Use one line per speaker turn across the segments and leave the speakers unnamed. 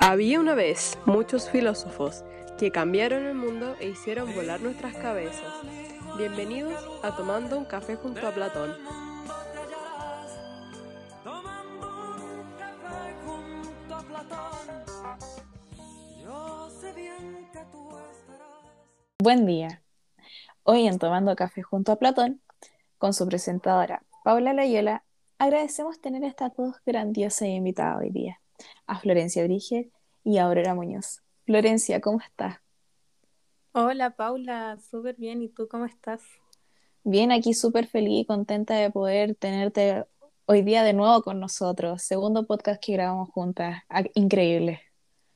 Había una vez muchos filósofos que cambiaron el mundo e hicieron volar nuestras cabezas. Bienvenidos a Tomando un café junto a Platón.
Buen día. Hoy en Tomando Café junto a Platón, con su presentadora Paula Layola, agradecemos tener a estas dos grandiosas invitadas hoy día, a Florencia Bríger y a Aurora Muñoz. Florencia, ¿cómo estás?
Hola Paula, súper bien. ¿Y tú cómo estás?
Bien, aquí súper feliz y contenta de poder tenerte hoy día de nuevo con nosotros. Segundo podcast que grabamos juntas. Ah, Increíble.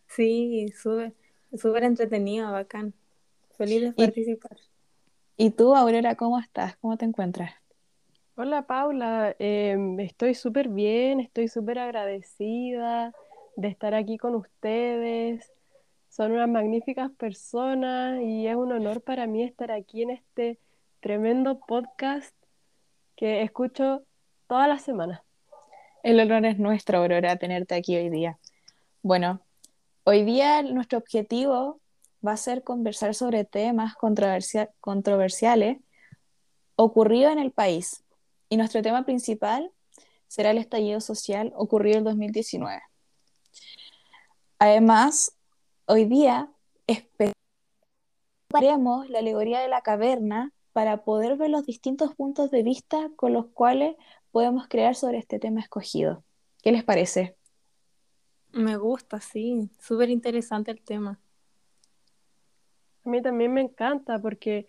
Sí, súper súper entretenido, bacán. Feliz de participar.
¿Y tú, Aurora, cómo estás? ¿Cómo te encuentras?
Hola Paula, Em, estoy súper bien, estoy súper agradecida de estar aquí con ustedes. Son unas magníficas personas y es un honor para mí estar aquí en este tremendo podcast que escucho todas las semanas.
El honor es nuestro, Aurora, tenerte aquí hoy día. Bueno, hoy día nuestro objetivo va a ser conversar sobre temas controversia- controversiales ocurridos en el país. Y nuestro tema principal será el estallido social ocurrido en 2019. Además, hoy día esperaremos la alegoría de la caverna para poder ver los distintos puntos de vista con los cuales podemos crear sobre este tema escogido. ¿Qué les parece?
Me gusta, sí. Súper interesante el tema.
A mí también me encanta porque,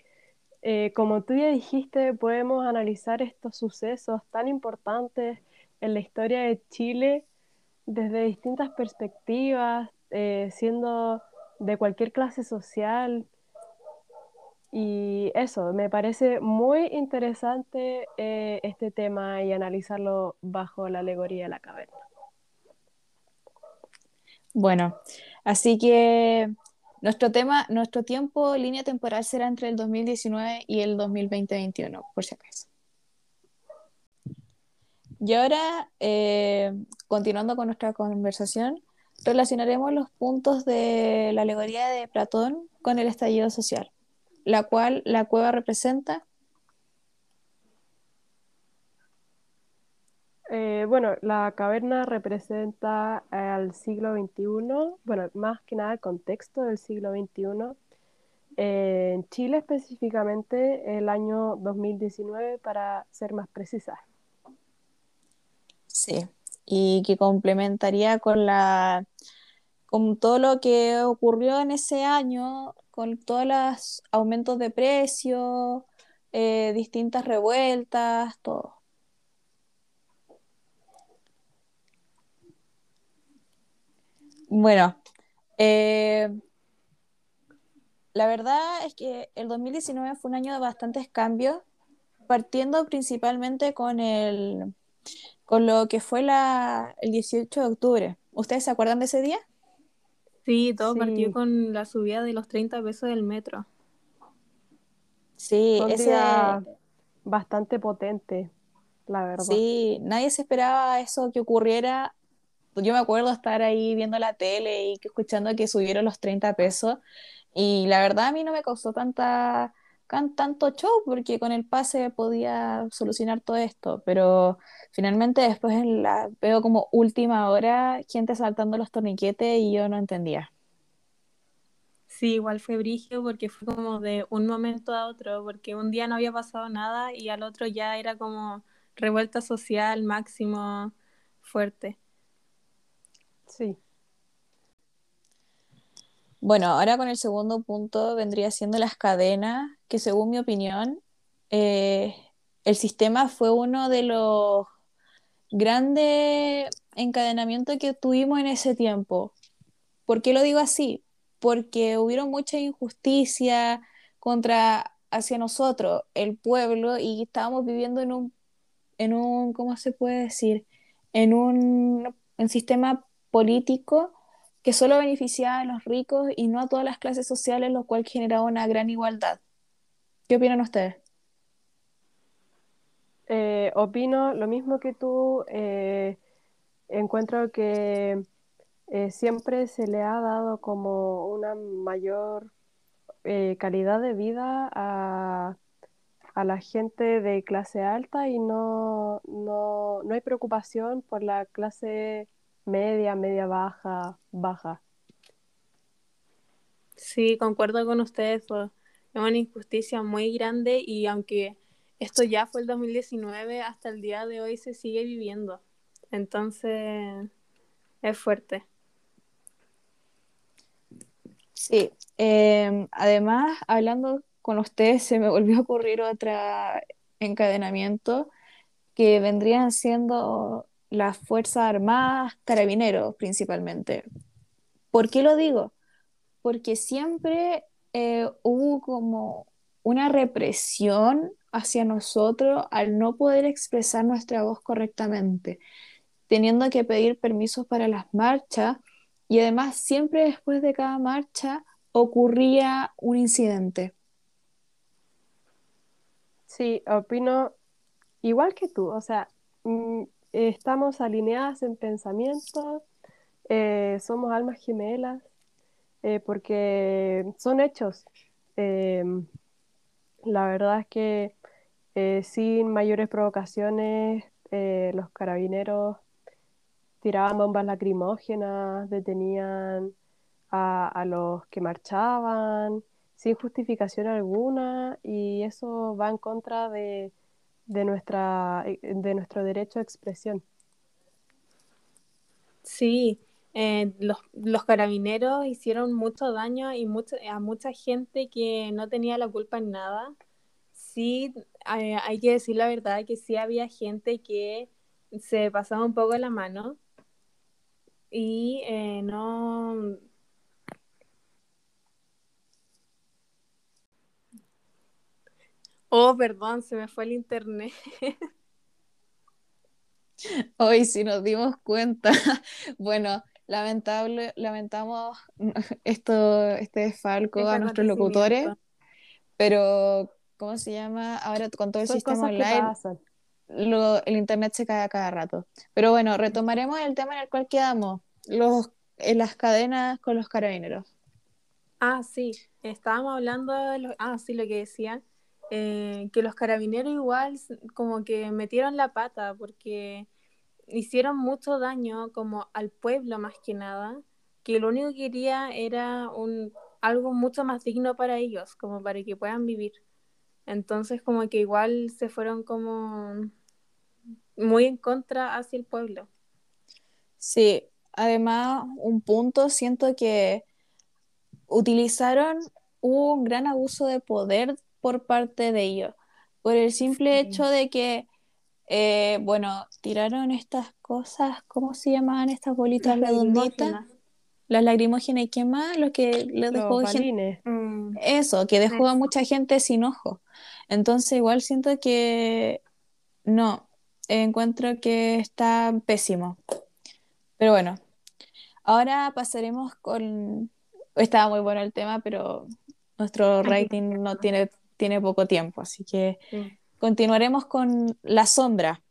eh, como tú ya dijiste, podemos analizar estos sucesos tan importantes en la historia de Chile desde distintas perspectivas, eh, siendo de cualquier clase social. Y eso, me parece muy interesante eh, este tema y analizarlo bajo la alegoría de la caverna.
Bueno, así que nuestro tema, nuestro tiempo, línea temporal será entre el 2019 y el 2020-21, por si acaso. Y ahora, eh, continuando con nuestra conversación, relacionaremos los puntos de la alegoría de Platón con el estallido social, la cual la cueva representa.
Eh, bueno, la caverna representa al siglo XXI, bueno, más que nada el contexto del siglo XXI. Eh, en Chile específicamente el año 2019 para ser más precisa.
Sí, y que complementaría con la con todo lo que ocurrió en ese año, con todos los aumentos de precios, eh, distintas revueltas, todo. Bueno, eh, la verdad es que el 2019 fue un año de bastantes cambios, partiendo principalmente con el, con lo que fue la, el 18 de octubre. ¿Ustedes se acuerdan de ese día?
Sí, todo
Sí.
partió con la subida de los 30 pesos del metro.
Sí, ese,
día bastante potente, la verdad.
sí, nadie se esperaba eso que ocurriera. Yo me acuerdo estar ahí viendo la tele y escuchando que subieron los 30 pesos y la verdad a mí no me causó tanta, tanto show porque con el pase podía solucionar todo esto, pero finalmente después en la, veo como última hora gente saltando los torniquetes y yo no entendía.
Sí, igual fue brígido porque fue como de un momento a otro, porque un día no había pasado nada y al otro ya era como revuelta social máximo fuerte.
Sí.
Bueno, ahora con el segundo punto vendría siendo las cadenas, que según mi opinión, eh, el sistema fue uno de los grandes encadenamientos que tuvimos en ese tiempo. ¿Por qué lo digo así? Porque hubieron mucha injusticia contra hacia nosotros, el pueblo, y estábamos viviendo en un, en un, ¿cómo se puede decir? En un, un sistema político que solo beneficiaba a los ricos y no a todas las clases sociales, lo cual generaba una gran igualdad. ¿Qué opinan ustedes?
Eh, opino lo mismo que tú. eh, encuentro que eh, siempre se le ha dado como una mayor calidad de vida a, a la gente de clase alta y no, no, no hay preocupación por la clase media, media baja, baja.
Sí, concuerdo con ustedes. Es una injusticia muy grande y aunque esto ya fue el 2019, hasta el día de hoy se sigue viviendo. Entonces, es fuerte.
Sí, em, además, hablando con ustedes, se me volvió a ocurrir otro encadenamiento que vendrían siendo las Fuerzas Armadas, carabineros principalmente. ¿Por qué lo digo? Porque siempre eh, hubo como una represión hacia nosotros al no poder expresar nuestra voz correctamente, teniendo que pedir permisos para las marchas y además siempre después de cada marcha ocurría un incidente.
Sí, opino igual que tú, o sea, estamos alineadas en pensamiento, eh, somos almas gemelas, eh, porque son hechos. Em, la verdad es que eh, sin mayores provocaciones, los carabineros tiraban bombas lacrimógenas, detenían a, a los que marchaban sin justificación alguna y eso va en contra de de, nuestra, eh, de nuestro derecho a expresión.
Sí, eh, los, los, carabineros hicieron mucho daño y mucho, a mucha gente que no tenía la culpa en nada. Sí, eh, hay que decir la verdad que sí había gente que se pasaba un poco la mano y no, Oh, perdón, se me fue el internet.
Hoy sí nos dimos cuenta. Bueno, lamentable, lamentamos esto, este desfalco a nuestros locutores, pero ¿cómo se llama? Ahora con todo el sistema online, el internet se cae a cada rato. Pero bueno, retomaremos el tema en el cual quedamos, los, en las cadenas con los carabineros.
Ah, sí, estábamos hablando de los, ah, sí, lo que decían eh, que los carabineros igual como que metieron la pata porque hicieron mucho daño como al pueblo más que nada, que lo único que quería era un, algo mucho más digno para ellos, como para que puedan vivir. Entonces como que igual se fueron como muy en contra hacia el pueblo.
Sí, además un punto, siento que utilizaron un gran abuso de poder por parte de ellos, por el simple hecho de que, eh, bueno, tiraron estas cosas, ¿cómo se llamaban estas bolitas redonditas? Las lagrimógenas y qué más, lo que le dejó gente... Mm. Eso, que dejó a mucha gente sin ojo. Entonces igual siento que no, encuentro que está pésimo. Pero bueno, ahora pasaremos con... Estaba muy bueno el tema, pero nuestro rating no tiene tiene poco tiempo, así que continuaremos con La Sombra.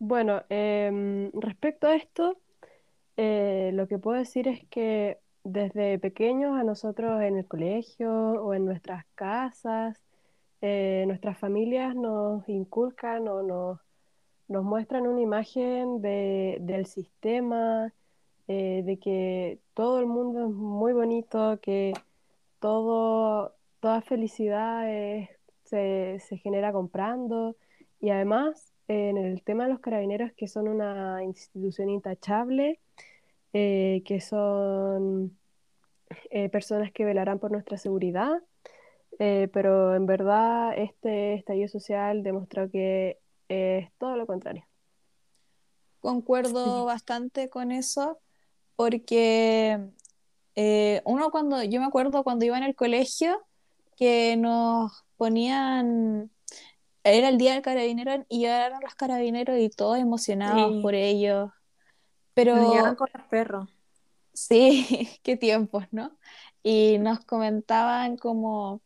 Bueno, em, respecto a esto, eh, lo que puedo decir es que desde pequeños a nosotros en el colegio o en nuestras casas, eh, nuestras familias nos inculcan o nos, nos muestran una imagen del sistema, eh, de que todo el mundo es muy bonito, que todo, toda felicidad se, genera comprando y además en el tema de los carabineros que son una institución intachable, eh, que son eh, personas que velarán por nuestra seguridad, eh, pero en verdad este estallido social demostró que es todo lo contrario.
Concuerdo bastante con eso porque eh, uno cuando, yo me acuerdo cuando iba en el colegio que nos ponían, era el día del carabinero y llegaron los carabineros y todos emocionados por ellos. Pero...
Nos con los perros.
Sí, qué tiempos, ¿no? Y nos comentaban como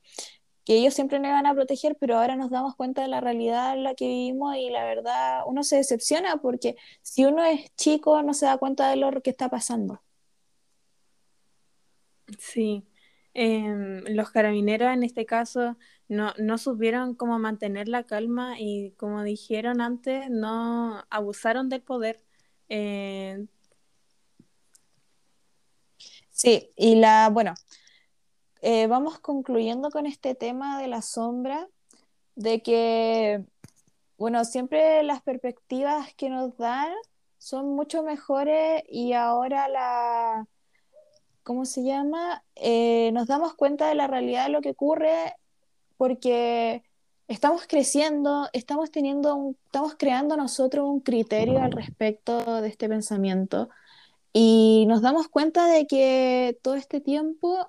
que ellos siempre nos iban a proteger, pero ahora nos damos cuenta de la realidad en la que vivimos y la verdad uno se decepciona porque si uno es chico no se da cuenta de lo que está pasando.
Sí, em, los carabineros en este caso no, no supieron cómo mantener la calma y como dijeron antes, no abusaron del poder. Eh,
Sí, y la, bueno, eh, vamos concluyendo con este tema de la sombra, de que, bueno, siempre las perspectivas que nos dan son mucho mejores y ahora la, ¿cómo se llama? Eh, nos damos cuenta de la realidad de lo que ocurre porque estamos creciendo, estamos teniendo, un- estamos creando nosotros un criterio al respecto de este pensamiento y nos damos cuenta de que todo este tiempo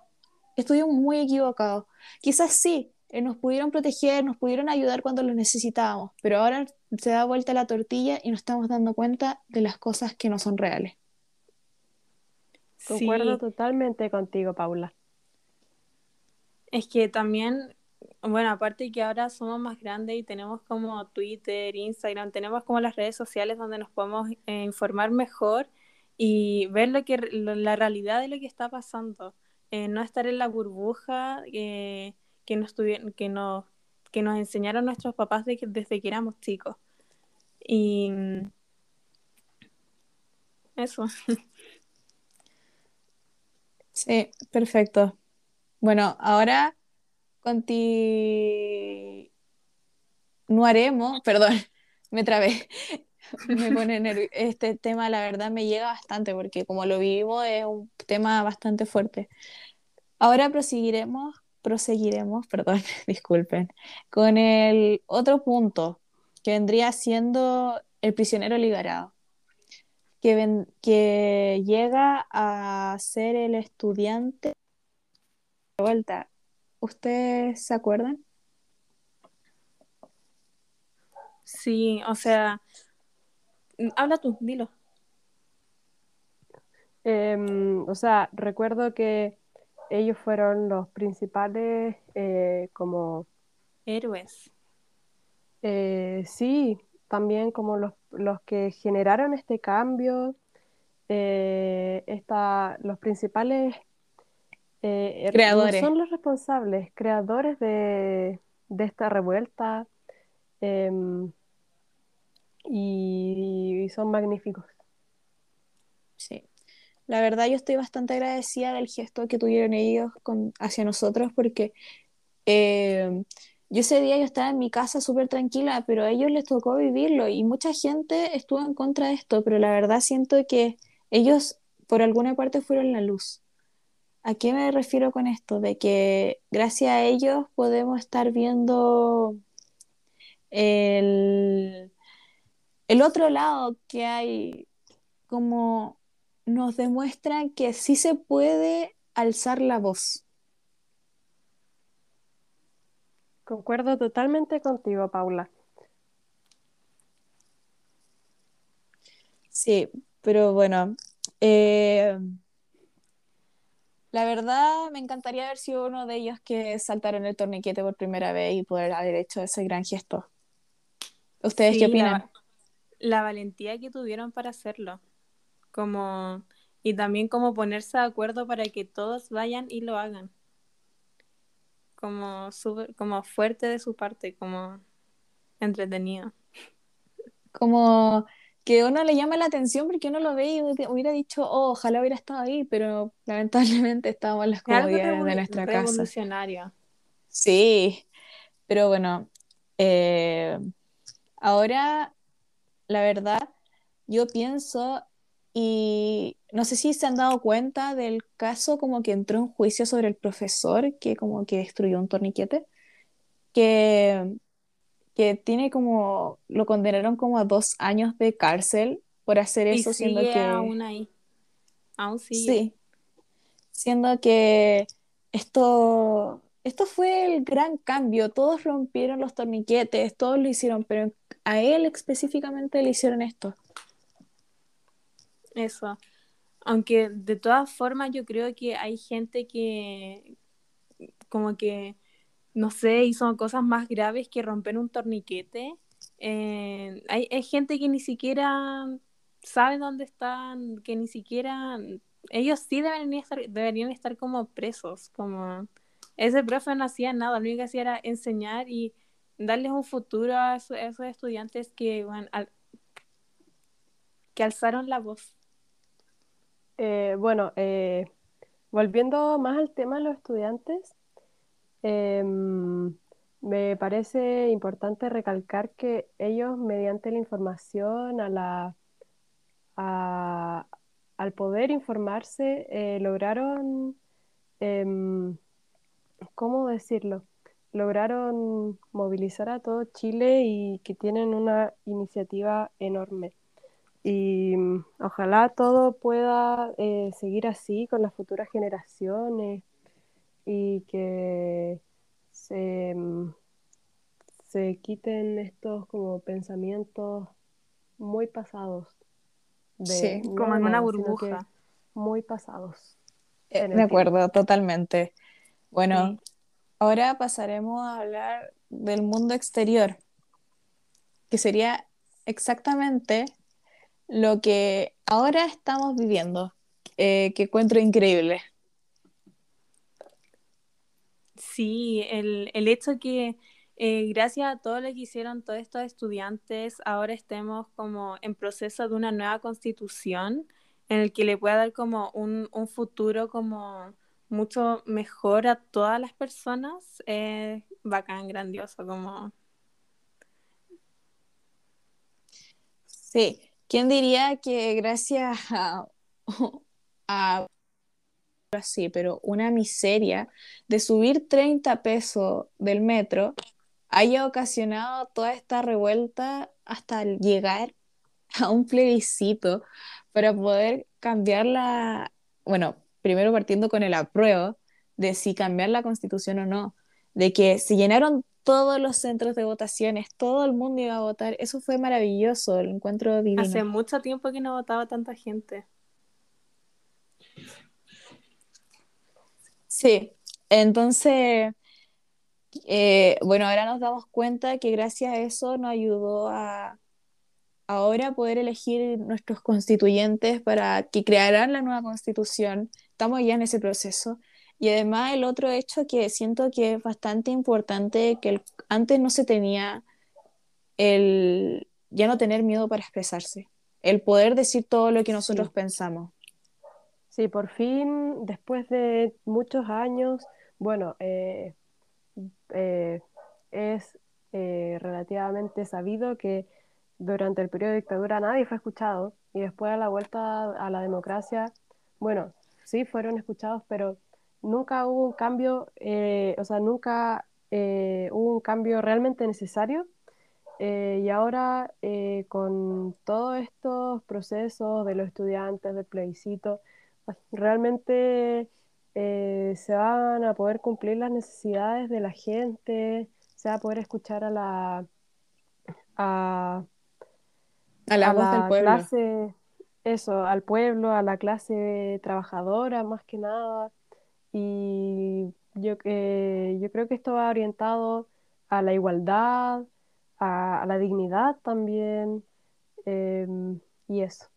estuvimos muy equivocados. Quizás sí, eh, nos pudieron proteger, nos pudieron ayudar cuando lo necesitábamos, pero ahora se da vuelta la tortilla y nos estamos dando cuenta de las cosas que no son reales.
Concuerdo
sí,
totalmente contigo, Paula.
es que también, bueno, aparte que ahora somos más grandes y tenemos como Twitter, Instagram, tenemos como las redes sociales donde nos podemos eh, informar mejor y ver lo que, lo- la realidad de lo que está pasando. Eh, no estar en la burbuja eh, que nos tuvieron, que nos, que nos enseñaron nuestros papás de que- desde que éramos chicos. Y mm, eso.
Sí, perfecto. Bueno, ahora continuaremos, perdón, me trabé. Me pone nervio- Este tema, la verdad, me llega bastante porque como lo vivimos es un tema bastante fuerte. Ahora proseguiremos, proseguiremos, perdón, disculpen, con el otro punto que vendría siendo el prisionero liberado, que, ven- que llega a ser el estudiante de vuelta. ¿Ustedes se acuerdan?
Sí, o sea, mm, habla tú, dilo.
Em, o sea, recuerdo que ellos fueron los principales, eh, como,
Héroes.
eh, sí, también como los, los que generaron este cambio, eh, esta- los principales, eh, no
Creadores.
son los responsables, creadores de, de esta revuelta, em, y, y son magníficos.
Sí. La verdad, yo estoy bastante agradecida del gesto que tuvieron ellos con, hacia nosotros porque eh, yo ese día yo estaba en mi casa súper tranquila, pero a ellos les tocó vivirlo y mucha gente estuvo en contra de esto, pero la verdad siento que ellos por alguna parte fueron la luz. ¿A qué me refiero con esto? De que gracias a ellos podemos estar viendo el, el otro lado que hay, como nos demuestran que sí se puede alzar la voz.
Concuerdo totalmente contigo, Paula.
Sí, pero bueno, eh, la verdad me encantaría haber sido uno de ellos que saltaron el torniquete por primera vez y poder haber hecho ese gran gesto. ¿Ustedes
Sí,
qué
la,
opinan?
va- la valentía que tuvieron para hacerlo. Como, y también como ponerse de acuerdo para que todos vayan y lo hagan. Como, súper- como fuerte de su parte, como entretenido.
Como que uno le llama la atención porque uno lo ve y hubiera dicho, oh, ojalá hubiera estado ahí, pero lamentablemente estábamos en las comodidades de nuestra casa.
revolucionario.
Sí, pero bueno, eh, ahora la verdad, yo pienso y no sé si se han dado cuenta del caso como que entró en juicio sobre el profesor que como que destruyó un torniquete, que, que tiene como, lo condenaron como a dos años de cárcel por hacer
Y
eso, siendo que,
aún ahí. Aún sigue.
sí, siendo que esto, esto fue el gran cambio, todos rompieron los torniquetes, todos lo hicieron, pero a él específicamente le hicieron esto.
Eso. Aunque de todas formas yo creo que hay gente que como que no sé, son cosas más graves que romper un torniquete. Eh, hay, gente que ni siquiera sabe dónde están, que ni siquiera ellos sí deberían estar, deberían estar como presos, como ese profe no hacía nada, lo único que hacía era enseñar y darles un futuro a esos, estudiantes que, que alzaron la voz.
Eh, bueno, eh, volviendo más al tema de los estudiantes, em, me parece importante recalcar que ellos, mediante la información, a la, al poder informarse, eh, lograron, em, ¿cómo decirlo? Lograron movilizar a todo Chile y que tienen una iniciativa enorme. Y mm, ojalá todo pueda eh, seguir así con las futuras generaciones y que se, mm, se quiten estos como pensamientos muy pasados.
De, como en una burbuja.
Muy pasados.
Eh, de acuerdo, totalmente. Bueno, ahora pasaremos a hablar del mundo exterior, que sería exactamente lo que ahora estamos viviendo, eh, que encuentro increíble.
Sí, el, el hecho que eh, gracias a todo lo que hicieron todos estos estudiantes, ahora estemos como en proceso de una nueva constitución en el que le pueda dar como un, un futuro como mucho mejor a todas las personas, es bacán, grandioso, como...
Sí, ¿Quién diría que gracias a, a así, pero una miseria de subir 30 pesos del metro haya ocasionado toda esta revuelta hasta llegar a un plebiscito para poder cambiar la, bueno, primero partiendo con el apruebo de si cambiar la constitución o no, de que se llenaron todos los centros de votaciones, todo el mundo iba a votar. Eso fue maravilloso, el encuentro divino.
Hace mucho tiempo que no votaba tanta gente.
Sí, entonces, eh, bueno, ahora nos damos cuenta que gracias a eso nos ayudó a ahora poder elegir nuestros constituyentes para que crearan la nueva constitución. Estamos ya en ese proceso y además el otro hecho que siento que es bastante importante, que antes no se tenía el ya no tener miedo para expresarse, el poder decir todo lo que nosotros pensamos.
Sí, por fin, después de muchos años, bueno, eh, eh, es eh, relativamente sabido que durante el periodo de dictadura nadie fue escuchado y después a la vuelta a la democracia, bueno, sí fueron escuchados, pero nunca hubo un cambio, eh, o sea, nunca eh, hubo un cambio realmente necesario. Eh, y ahora, con todos estos procesos de los estudiantes, del plebiscito, realmente se van a poder cumplir las necesidades de la gente, se va a poder escuchar a la, a,
la, voz del pueblo.
clase, eso, al pueblo, a la clase trabajadora más que nada. Y yo, eh, yo creo que esto va orientado a la igualdad, a, la dignidad también, em, y eso.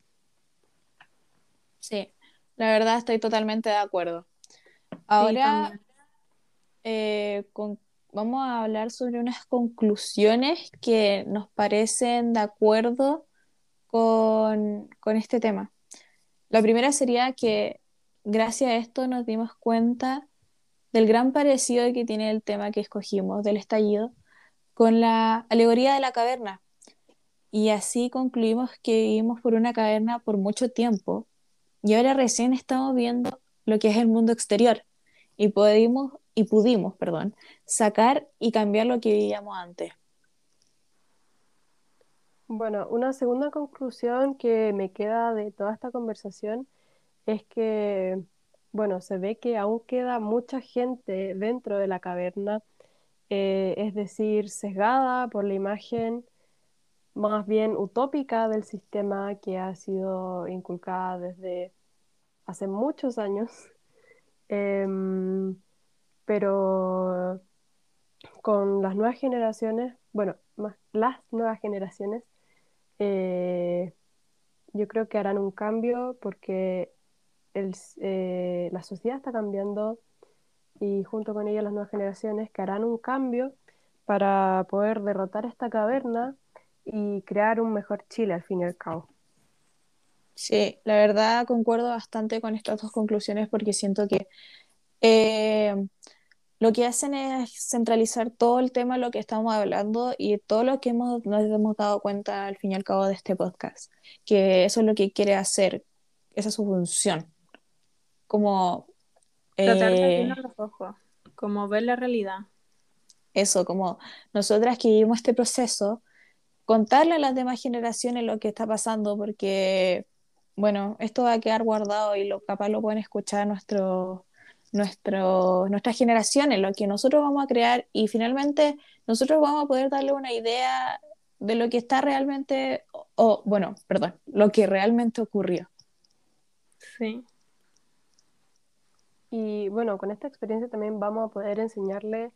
Sí, la verdad estoy totalmente de acuerdo. Ahora eh, vamos a hablar sobre unas conclusiones que nos parecen de acuerdo con, con este tema. La primera sería que gracias a esto nos dimos cuenta del gran parecido que tiene el tema que escogimos del estallido con la alegoría de la caverna. Y así concluimos que vivimos por una caverna por mucho tiempo y ahora recién estamos viendo lo que es el mundo exterior y pudimos, y pudimos perdón, sacar y cambiar lo que vivíamos antes.
Bueno, una segunda conclusión que me queda de toda esta conversación es que, bueno, se ve que aún queda mucha gente dentro de la caverna, eh, es decir, sesgada por la imagen más bien utópica del sistema que ha sido inculcada desde hace muchos años. Em, pero con las nuevas generaciones, bueno, más las nuevas generaciones, eh, yo creo que harán un cambio porque eh, la sociedad está cambiando y junto con ella las nuevas generaciones que harán un cambio para poder derrotar esta caverna y crear un mejor Chile al fin y al cabo.
Sí, la verdad concuerdo bastante con estas dos conclusiones porque siento que eh, lo que hacen es centralizar todo el tema lo que estamos hablando y todo lo que hemos, nos hemos dado cuenta al fin y al cabo de este podcast, que eso es lo que quiere hacer, esa es su función. Como...
Tratar de
eh,
los ojos, como ver la realidad.
eso, como nosotras que vivimos este proceso, contarle a las demás generaciones lo que está pasando, porque, bueno, esto va a quedar guardado y lo, capaz lo pueden escuchar nuestros nuestro, nuestras generaciones, lo que nosotros vamos a crear y finalmente nosotros vamos a poder darle una idea de lo que está realmente, o bueno, perdón, lo que realmente ocurrió.
Sí.
Y bueno, con esta experiencia también vamos a poder enseñarle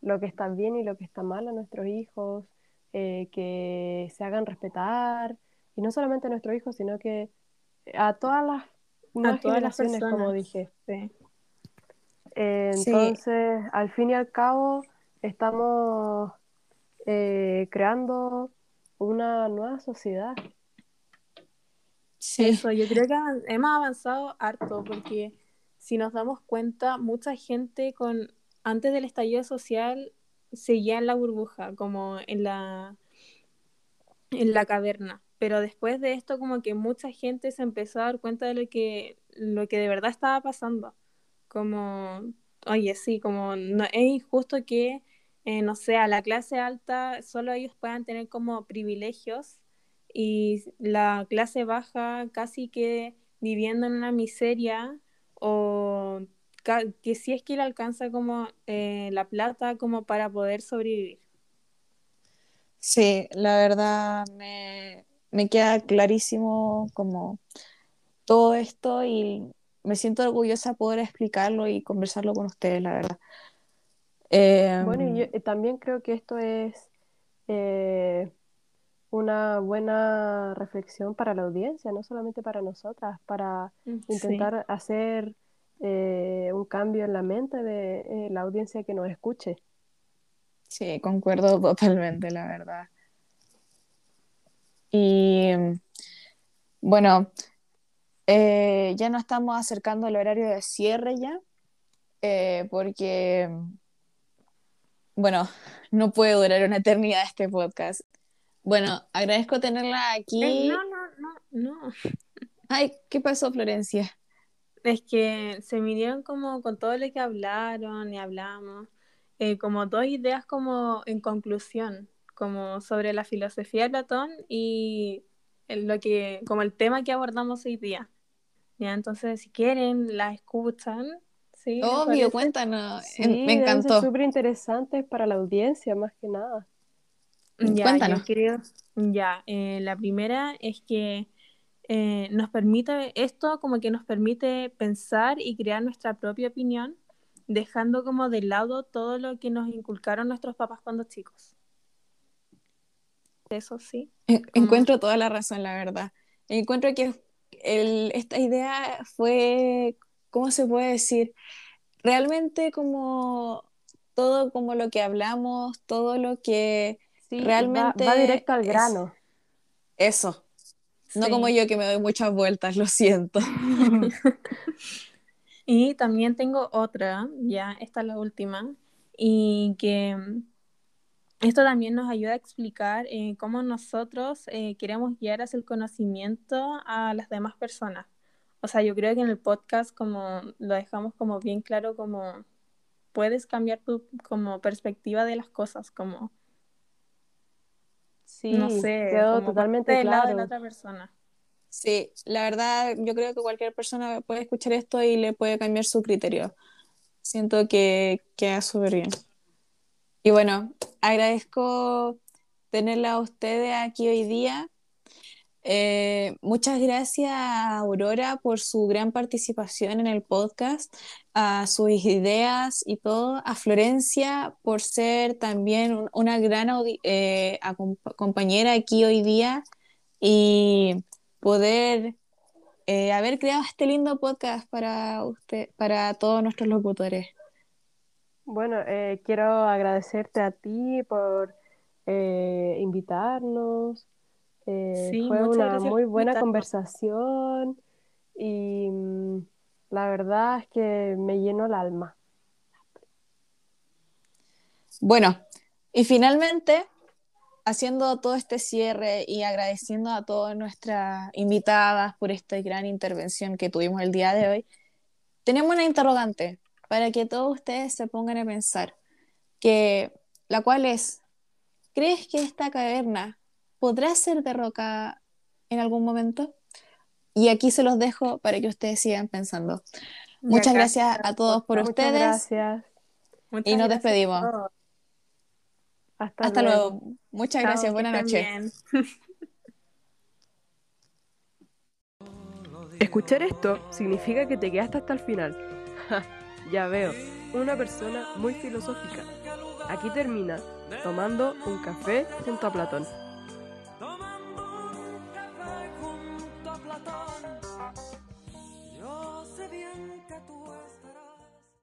lo que está bien y lo que está mal a nuestros hijos, eh, que se hagan respetar, y no solamente a nuestros hijos, sino que a todas las nuevas
todas las
generaciones, como
personas.
dije.
Sí.
Eh,
Sí.
entonces, al fin y al cabo, estamos eh, creando una nueva sociedad.
Sí,
Eso, yo creo que hemos avanzado harto porque si nos damos cuenta, mucha gente con antes del estallido social seguía en la burbuja, como en la en la caverna, pero después de esto como que mucha gente se empezó a dar cuenta de lo que lo que de verdad estaba pasando. Como, oye, sí, como no, es injusto que eh, no sé, la clase alta solo ellos puedan tener como privilegios y la clase baja casi que viviendo en una miseria o que si es que le alcanza como eh, la plata como para poder sobrevivir.
sí, la verdad me, me queda clarísimo como todo esto y me siento orgullosa de poder explicarlo y conversarlo con ustedes, la verdad. Em,
Bueno, y yo eh, también creo que esto es eh, una buena reflexión para la audiencia, no solamente para nosotras, para
Sí.
intentar hacer eh, un cambio en la mente de eh, la audiencia que nos escuche.
Sí, concuerdo totalmente, la verdad. Y bueno, eh, ya nos estamos acercando al horario de cierre ya, porque, bueno, no puede durar una eternidad este podcast. Bueno, agradezco tenerla
Eh,
aquí.
no, no, no, no.
Ay, ¿qué pasó, Florencia?
Es que se midieron como con todo lo que hablaron y hablamos, eh, como dos ideas como en conclusión, como sobre la filosofía de Platón y el- lo que, como el tema que abordamos hoy día. Ya, entonces si quieren, la escuchan, ¿sí? ¿les
Obvio, cuéntanos.
Sí,
me encantó.
súper interesantes para la audiencia, más que nada.
Ya,
Cuéntanos.
yo creo, ya, eh, la primera es que eh, nos permite, esto como que nos permite pensar y crear nuestra propia opinión, dejando como de lado todo lo que nos inculcaron nuestros papás cuando chicos. Eso sí.
En- Encuentro toda la razón, la verdad. Encuentro que el- esta idea fue, ¿cómo se puede decir? Realmente como todo como lo que hablamos, todo lo que
Sí,
realmente
va directo al
es
grano.
eso. No
Sí.
como yo que me doy muchas vueltas, lo siento.
Y también tengo otra, ya, esta es la última, y que esto también nos ayuda a explicar eh, cómo nosotros eh, queremos guiar hacia el conocimiento a las demás personas. O sea, yo creo que en el podcast como lo dejamos como bien claro como puedes cambiar tu como perspectiva de las cosas, como
Sí,
no sé,
quedó totalmente
del lado de la
claro.
otra persona.
Sí, la verdad, yo creo que cualquier persona puede escuchar esto y le puede cambiar su criterio. Siento que queda súper bien. Y bueno, agradezco tenerla a ustedes aquí hoy día. Eh, muchas gracias Aurora por su gran participación en el podcast, a sus ideas y todo, a Florencia por ser también un- una gran eh, compañera aquí hoy día y poder eh, haber creado este lindo podcast para usted, para todos nuestros locutores.
Bueno, quiero agradecerte a ti por invitarnos. Eh,
Sí,
fue una
gracias
muy buena conversación y mm, la verdad es que me llenó el alma.
Bueno, y finalmente, haciendo todo este cierre y agradeciendo a todas nuestras invitadas por esta gran intervención que tuvimos el día de hoy, tenemos una interrogante para que todos ustedes se pongan a pensar, que, la cual es, ¿crees que esta caverna podrá ser derrocada en algún momento? Y aquí se los dejo para que ustedes sigan pensando. Muchas gracias a todos por
Muchas
ustedes
gracias.
Muchas
y nos
gracias.
despedimos.
Hasta,
Hasta luego. Muchas
Chao,
gracias. Buenas noches.
Escuchar esto significa que te quedaste hasta el final. Ja, ya veo, una persona muy filosófica. Aquí termina tomando un café junto a Platón.